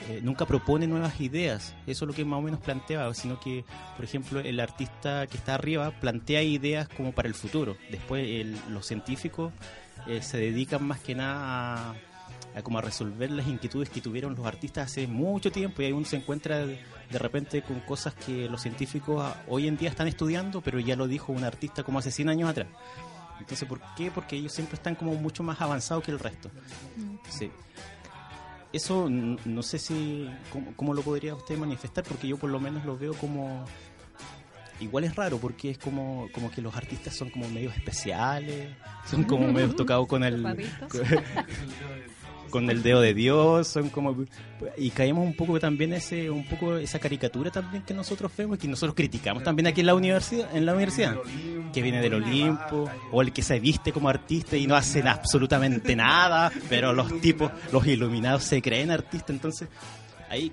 eh, nunca propone nuevas ideas. Eso es lo que más o menos planteaba, sino que, por ejemplo, el artista que está arriba plantea ideas como para el futuro. Después, el- los científicos eh, se dedican más que nada a a como a resolver las inquietudes que tuvieron los artistas hace mucho tiempo y ahí uno se encuentra de repente con cosas que los científicos ah, hoy en día están estudiando, pero ya lo dijo un artista como hace 100 años atrás. Entonces, ¿por qué? Porque ellos siempre están como mucho más avanzados que el resto. Sí. Eso no sé si cómo, cómo lo podría usted manifestar, porque yo por lo menos lo veo como igual es raro porque es como, como que los artistas son como medios especiales, son como medios tocados con el. Con el dedo de Dios, son como y caemos un poco también ese un poco esa caricatura también que nosotros vemos y que nosotros criticamos también aquí en la universidad, en la universidad, que viene del Olimpo o el que se viste como artista y no hacen absolutamente nada, pero los tipos, los iluminados se creen artistas, entonces ahí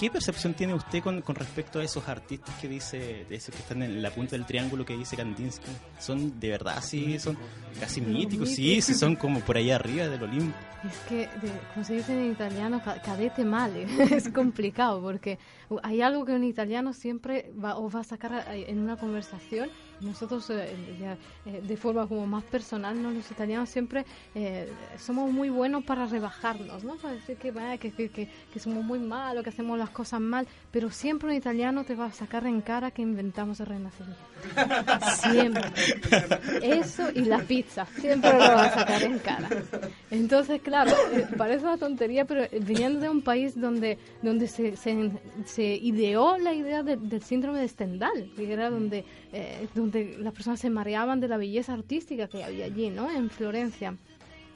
¿Qué percepción tiene usted con, con respecto a esos artistas que dice, de esos que están en la punta del triángulo que dice Kandinsky? ¿Son de verdad así? ¿Son casi míticos? Sí, sí, son como por allá arriba del Olimpo. Es que, de- como se dice en italiano, ca- cadete male. es complicado porque hay algo que un italiano siempre va, o va a sacar a- en una conversación. Nosotros, eh, ya, eh, de forma como más personal, ¿no? los italianos siempre eh, somos muy buenos para rebajarnos, ¿no? Para decir que, vaya, que, que, que somos muy malos, que hacemos las cosas mal. Pero siempre un italiano te va a sacar en cara que inventamos el renacimiento. Siempre. Eso y la pizza, siempre lo va a sacar en cara. Entonces, claro, eh, parece una tontería, pero eh, viniendo de un país donde, donde se, se, ideó la idea de- del síndrome de Stendhal, que era donde, eh, donde las personas se mareaban de la belleza artística que había allí, ¿no? En Florencia.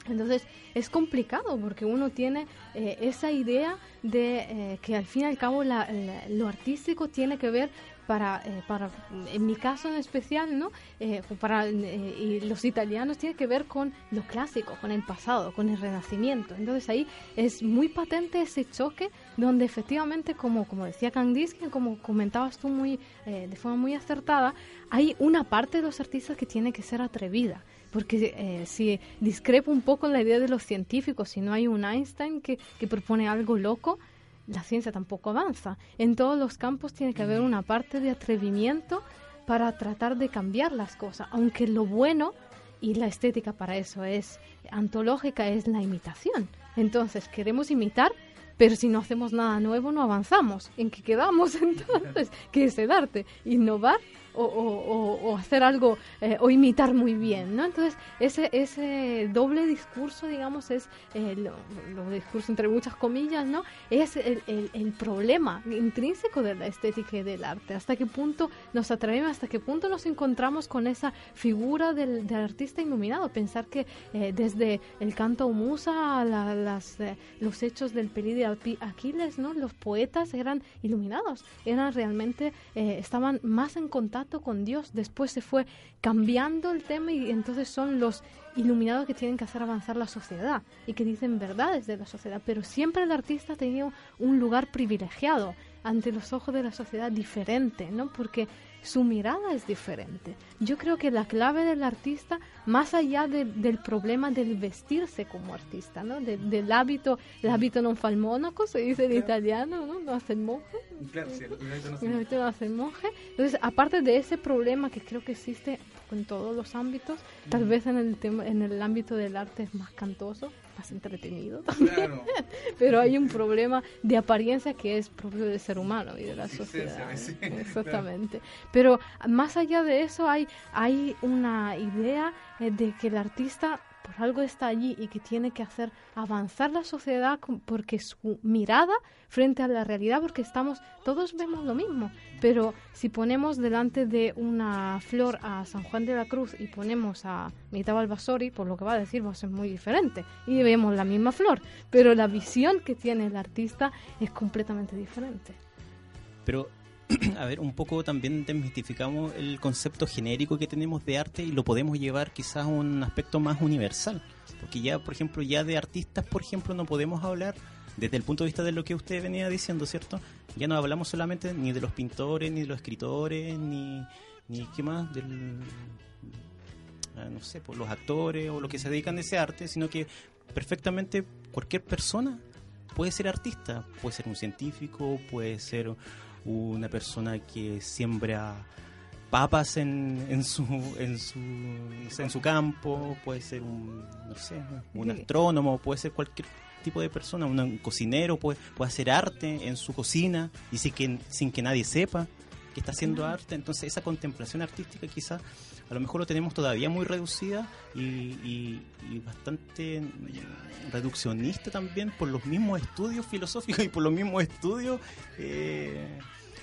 Entonces es complicado porque uno tiene eh, esa idea de eh, que al fin y al cabo la- lo artístico tiene que ver para, eh, para en mi caso en especial, ¿no? Eh, para eh, y los italianos tiene que ver con lo clásico, con el pasado, con el renacimiento. Entonces ahí es muy patente ese choque donde efectivamente, como, como decía Kandinsky, como comentabas tú muy eh, de forma muy acertada, hay una parte de los artistas que tiene que ser atrevida. Porque eh, si discrepo un poco la idea de los científicos, si no hay un Einstein que, que propone algo loco, la ciencia tampoco avanza. En todos los campos tiene que haber una parte de atrevimiento para tratar de cambiar las cosas, aunque lo bueno y la estética para eso es antológica, es la imitación. Entonces, queremos imitar, pero si no hacemos nada nuevo no avanzamos. ¿En qué quedamos entonces? ¿Qué es el arte? Innovar o, o- o- hacer algo eh, o imitar muy bien, ¿no? Entonces ese ese doble discurso, digamos, es eh, discurso entre muchas comillas, ¿no? Es el, el- el problema intrínseco de la estética y del arte. Hasta qué punto nos atrevemos, hasta qué punto nos encontramos con esa figura del, artista iluminado. Pensar que eh, desde el canto musa la- las, eh, los hechos del Alpi- Aquiles, ¿no? Los poetas eran iluminados, eran realmente, eh, estaban más en contacto con Dios. Después se fue cambiando el tema y entonces son los iluminados que tienen que hacer avanzar la sociedad y que dicen verdades de la sociedad. Pero siempre el artista ha tenido un lugar privilegiado ante los ojos de la sociedad diferente, ¿no? Porque su mirada es diferente. Yo creo que la clave del artista, más allá de- del problema del vestirse como artista, ¿no? De- del hábito, el hábito non fa il monaco, se dice en italiano, ¿no? No hace el monje. Claro, sí, El hábito no hace el monje. Entonces, aparte de ese problema que creo que existe en todos los ámbitos, tal vez en el tema, en el ámbito del arte es más cantoso, más entretenido Claro. pero hay un problema de apariencia que es propio del ser humano y de la sociedad. sí. Exactamente. Pero más allá de eso hay, hay una idea eh, de que el artista por algo está allí y que tiene que hacer avanzar la sociedad porque su mirada frente a la realidad, porque estamos, todos vemos lo mismo, pero si ponemos delante de una flor a San Juan de la Cruz y ponemos a Mita Balbasori, por lo que va a decir va a ser muy diferente y vemos la misma flor, pero la visión que tiene el artista es completamente diferente. Pero, a ver, un poco también desmistificamos el concepto genérico que tenemos de arte y lo podemos llevar quizás a un aspecto más universal. Porque ya, por ejemplo, ya de artistas, por ejemplo, no podemos hablar desde el punto de vista de lo que usted venía diciendo, ¿cierto? Ya no hablamos solamente ni de los pintores, ni de los escritores, ni, ni qué más, del, ah, no sé, por los actores o los que se dedican a ese arte, sino que perfectamente cualquier persona puede ser artista, puede ser un científico, puede ser una persona que siembra papas en, en su en su en su campo, puede ser un no sé, un astrónomo, puede ser cualquier tipo de persona, un, cocinero puede, puede hacer arte en su cocina y sin que sin que nadie sepa que está haciendo arte, entonces esa contemplación artística quizá a lo mejor lo tenemos todavía muy reducida y, y- y bastante mm, reduccionista también por los mismos estudios filosóficos y por los mismos estudios eh,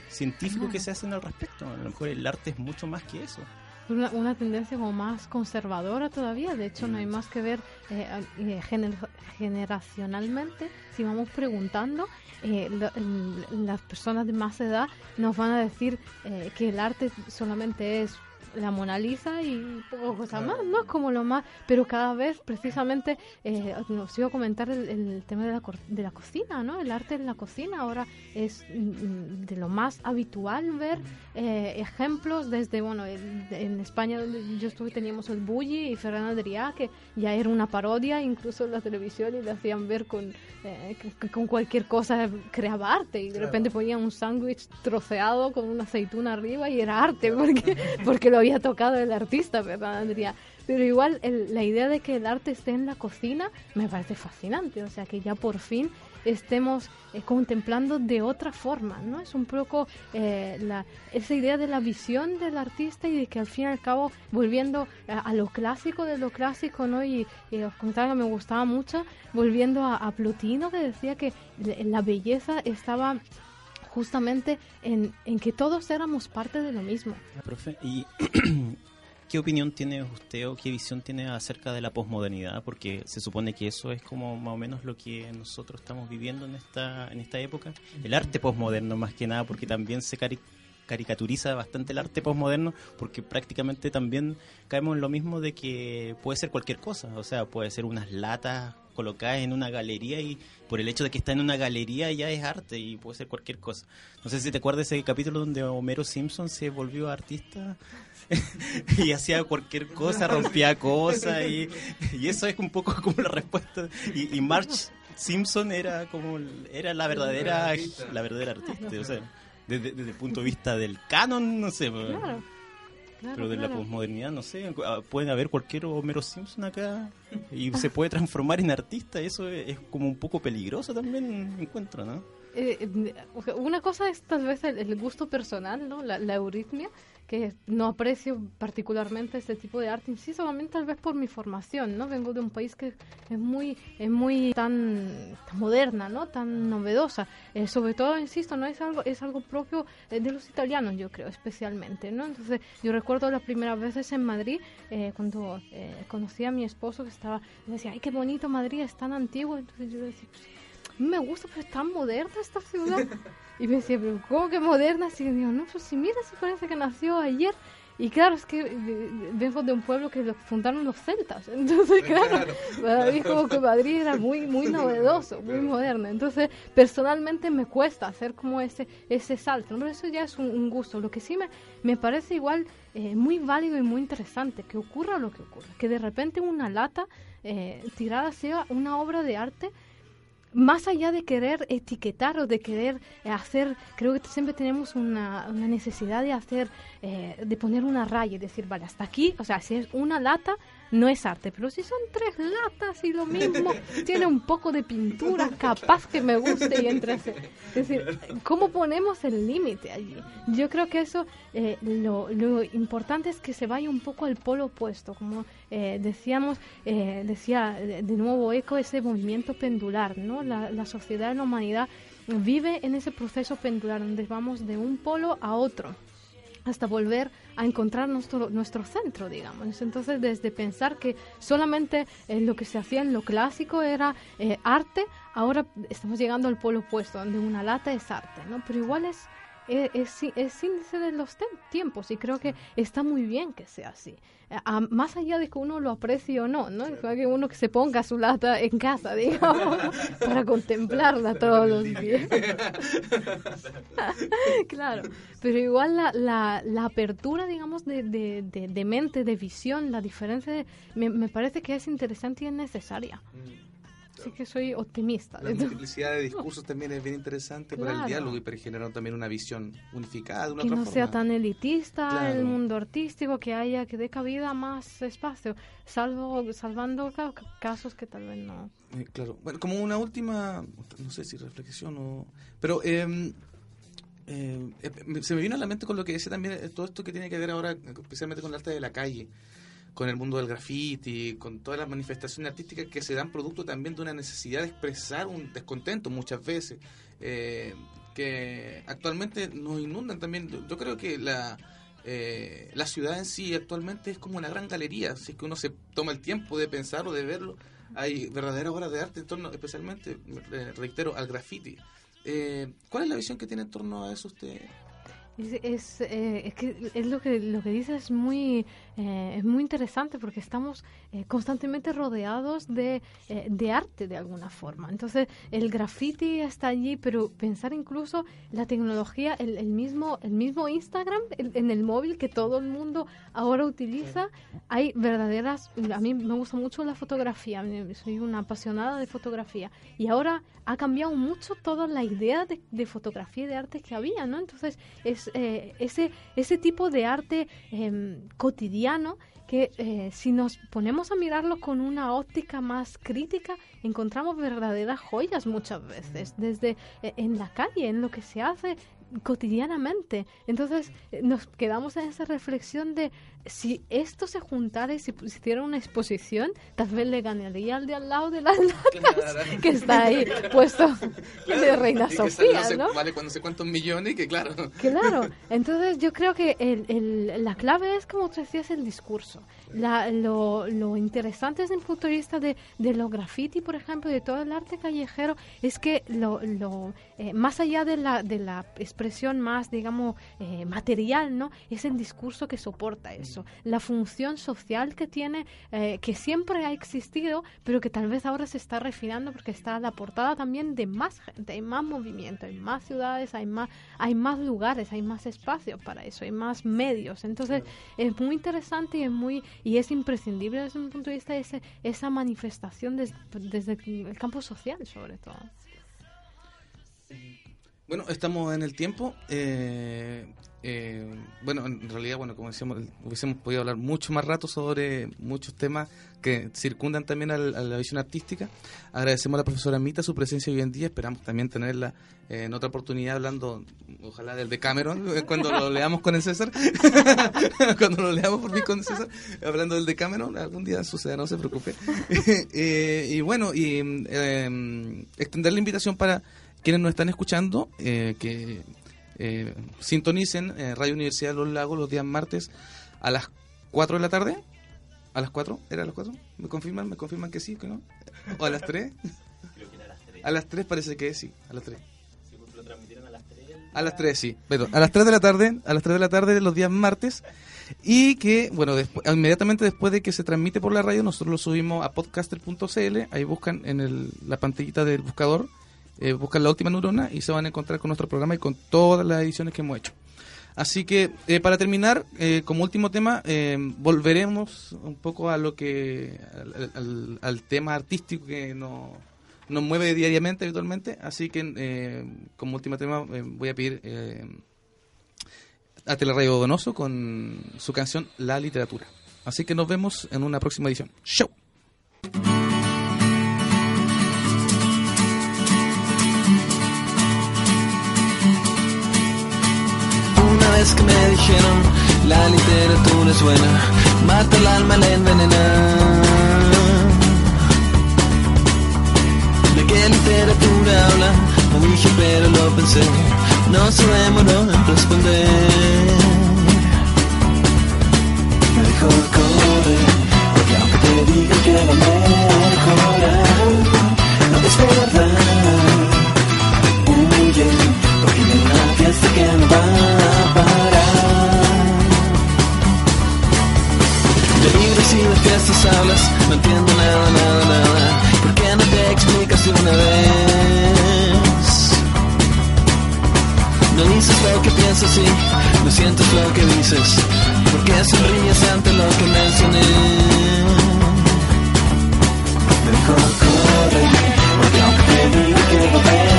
científicos que se hacen al respecto. A lo mejor el arte es mucho más que eso. una, una tendencia como más conservadora todavía. De hecho, no hay más que ver eh, eh, gener- generacionalmente. Si vamos preguntando, eh, lo- el- las personas de más edad nos van a decir eh, que el arte solamente es la Mona Lisa y poco cosa más, ¿no? Es como lo más, pero cada vez precisamente eh, nos iba a comentar el, el tema de la, de la cocina, ¿no? El arte en la cocina ahora es mm, de lo más habitual ver eh, ejemplos desde, bueno, el- en España donde yo estuve teníamos el Bulli y Ferran Adrià, que ya era una parodia incluso en la televisión y le hacían ver con, eh, que- con cualquier cosa creaba arte y de repente ponían un sándwich troceado con una aceituna arriba y era arte porque, porque lo había tocado el artista, Ferran Adrià. Pero igual la idea de que el arte esté en la cocina me parece fascinante, o sea que ya por fin estemos eh, contemplando de otra forma, ¿no? Es un poco eh, la, esa idea de la visión del artista y de que al fin y al cabo, volviendo a, a lo clásico de lo clásico, ¿no? Y, y os comentaba que me gustaba mucho, volviendo a, a Plotino, que decía que la belleza estaba justamente en, en que todos éramos parte de lo mismo. Profe, ¿y qué opinión tiene usted o qué visión tiene acerca de la posmodernidad? Porque se supone que eso es como más o menos lo que nosotros estamos viviendo en esta, en esta época. El arte posmoderno más que nada, porque también se cari- caricaturiza bastante el arte posmoderno, porque prácticamente también caemos en lo mismo de que puede ser cualquier cosa, o sea, puede ser unas latas colocadas en una galería y por el hecho de que está en una galería ya es arte y puede ser cualquier cosa. No sé si te acuerdas de ese capítulo donde Homero Simpson se volvió artista y hacía cualquier cosa, rompía cosas y, y eso es un poco como la respuesta. Y, y Marge Simpson era como era la verdadera la verdadera artista, o sea, desde, desde el punto de vista del canon, no sé, Claro. claro, pero de la posmodernidad, no sé, ah, puede haber cualquier Homero Simpson acá y se puede transformar en artista, eso es, es como un poco peligroso también, encuentro, ¿no? Eh, eh, una cosa es tal vez el, el gusto personal, ¿no? La, la euritmia, que no aprecio particularmente este tipo de arte, sí, solamente tal vez por mi formación, ¿no? Vengo de un país que es muy, es muy tan, tan moderna, ¿no? Tan novedosa. Eh, sobre todo, insisto, no es algo, es algo propio eh, de los italianos, yo creo, especialmente, ¿no? Entonces, yo recuerdo las primeras veces en Madrid, eh, cuando eh, conocí a mi esposo que estaba, me decía, ay, qué bonito Madrid, es tan antiguo. Entonces yo decía, pues, me gusta, pero es tan moderna esta ciudad. Y me decía, pero ¿cómo que moderna? Así que digo, no, pues si mira, si parece que nació ayer. Y claro, es que eh, vengo de un pueblo que lo fundaron los celtas. Entonces, claro, para mí como que Madrid era muy, muy novedoso, muy moderno. Entonces, personalmente me cuesta hacer como ese, ese salto. ¿no? Pero eso ya es un, un gusto. Lo que sí me, me parece igual eh, muy válido y muy interesante, que ocurra lo que ocurra. Que de repente una lata eh, tirada sea una obra de arte más allá de querer etiquetar o de querer eh, hacer, creo que siempre tenemos una, una necesidad de hacer, eh, de poner una raya y decir, vale, hasta aquí, o sea, si es una lata, no es arte, pero si son tres latas y lo mismo, tiene un poco de pintura, capaz que me guste y entre Es decir, ¿cómo ponemos el límite allí? Yo creo que eso, eh, lo, lo importante es que se vaya un poco al polo opuesto, como eh, decíamos, eh, decía de de nuevo Eco, ese movimiento pendular, ¿no? La, la sociedad, la humanidad vive en ese proceso pendular, donde vamos de un polo a otro hasta volver a encontrar nuestro, nuestro centro, digamos. Entonces, desde pensar que solamente eh, lo que se hacía en lo clásico era eh, arte, ahora estamos llegando al polo opuesto, donde una lata es arte, ¿no? Pero igual es, es, es, es índice de los tiempos y creo que está muy bien que sea así. Eh, a- más allá de que uno lo aprecie o no, ¿no? Que uno que se ponga su lata en casa, digamos, para contemplarla todos los días. claro, pero igual la, la, la apertura, digamos, de, de, de, de mente, de visión, la diferencia, de- me, me parece que es interesante y es necesaria. Así que soy optimista. La multiplicidad de discursos también es bien interesante para el diálogo y para generar también una visión unificada una que no sea tan elitista Claro. el mundo artístico, que haya que dé cabida más espacio, salvo salvando ca- casos que tal vez no. Eh, claro. Bueno, como una última, no sé si reflexión o... Pero eh, eh, eh, se me vino a la mente con lo que decía también, eh, todo esto que tiene que ver ahora, especialmente con el arte de la calle, con el mundo del graffiti, con todas las manifestaciones artísticas que se dan producto también de una necesidad de expresar un descontento muchas veces. Eh, que actualmente nos inundan también. Yo, creo que la, eh, la ciudad en sí actualmente es como una gran galería, si es que uno se toma el tiempo de pensar o de verlo. Hay verdaderas obras de arte en torno, especialmente, eh, reitero, al graffiti. Eh, ¿Cuál es la visión que tiene en torno a eso usted? Es, es, eh, es que es lo que lo que dice es muy eh, es muy interesante porque estamos eh, constantemente rodeados de, eh, de arte de alguna forma. Entonces el graffiti está allí, pero pensar incluso la tecnología, el, el mismo el mismo Instagram el- en el móvil que todo el mundo ahora utiliza, hay verdaderas. A mí me gusta mucho la fotografía, soy una apasionada de fotografía y ahora ha cambiado mucho toda la idea de, de fotografía y de arte que había, ¿no? Entonces es eh, ese ese tipo de arte em, cotidiano que eh, si nos ponemos a mirarlo con una óptica más crítica encontramos verdaderas joyas muchas veces desde eh, en la calle en lo que se hace cotidianamente. Entonces eh, nos quedamos en esa reflexión de si esto se juntara y si hiciera una exposición tal vez le ganaría al de al lado de las latas que está ahí puesto de Reina Y Sofía no sé- ¿no? Vale, cuando sé cuántos millones, que claro. Claro, entonces yo creo que el, el- la clave es, como tú decías, el discurso. La- lo, lo interesante desde el punto de vista de, de los graffiti, por ejemplo, de todo el arte callejero, es que lo, lo, eh, más allá de la, de la expresión más, digamos, eh, material, ¿no? Es el discurso que soporta eso. La función social que tiene, eh, que siempre ha existido, pero que tal vez ahora se está refinando porque está a la portada también de más gente, hay más movimiento, hay más ciudades, hay más, hay más lugares, hay más espacio para eso, hay más medios. Entonces es muy interesante y es muy y es imprescindible desde un punto de vista ese, esa manifestación des- desde el campo social sobre todo. Bueno, estamos en el tiempo. eh, eh, bueno, en realidad, bueno, como decíamos, hubiésemos podido hablar mucho más rato sobre muchos temas que circundan también al- a la visión artística. Agradecemos a la profesora Mita su presencia hoy en día. Esperamos también tenerla eh, en otra oportunidad hablando, ojalá del de Cameron, eh, cuando lo leamos con el César. cuando lo leamos por fin con el César, hablando del de Cameron. Algún día suceda, no se preocupe. Y bueno, y extender la invitación para quienes nos están escuchando, eh, que eh, sintonicen eh, Radio Universidad de los Lagos los días martes a las 4 de la tarde. ¿A las 4? ¿Era a las 4? ¿Me confirman? ¿Me confirman que sí? ¿Que no? ¿O a las 3? Creo que era a las 3. A las 3 parece que sí, a las 3. Sí, porque lo transmitieron a las 3. A las 3, sí. Pero a las 3 de la tarde, a las 3 de la tarde los días martes. Y que, bueno, despu- inmediatamente después de que se transmite por la radio, nosotros lo subimos a podcaster.cl. Ahí buscan en el- la pantallita del buscador, eh, buscan la última neurona y se van a encontrar con nuestro programa y con todas las ediciones que hemos hecho. Así que, eh, para terminar, eh, como último tema, eh, volveremos un poco a lo que, al, tema artístico que nos, nos mueve diariamente, habitualmente. Así que, como último tema, voy a pedir a Teleradio Donoso con su canción La Literatura. Así que nos vemos en una próxima edición. ¡Show! Vez que me dijeron la literatura es buena, mata el alma, la envenena. ¿De qué literatura habla? No dije pero lo pensé, no se demoró en responder. Me dijo corre, porque aunque te digan que va a mejorar, no es verdad. Huye, porque hay una fiesta que no va a parar. Y de fiestas hablas, no entiendo nada, nada, nada. ¿Por qué no te explicas de una vez? No dices lo que piensas y no sientes lo que dices. ¿Por qué sonríes ante lo que mencioné? Me dijo, corre, porque aunque te diga que va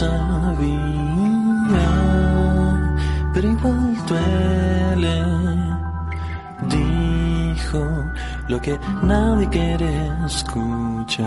sabía, pero igual duele. Dijo lo que nadie quiere escuchar.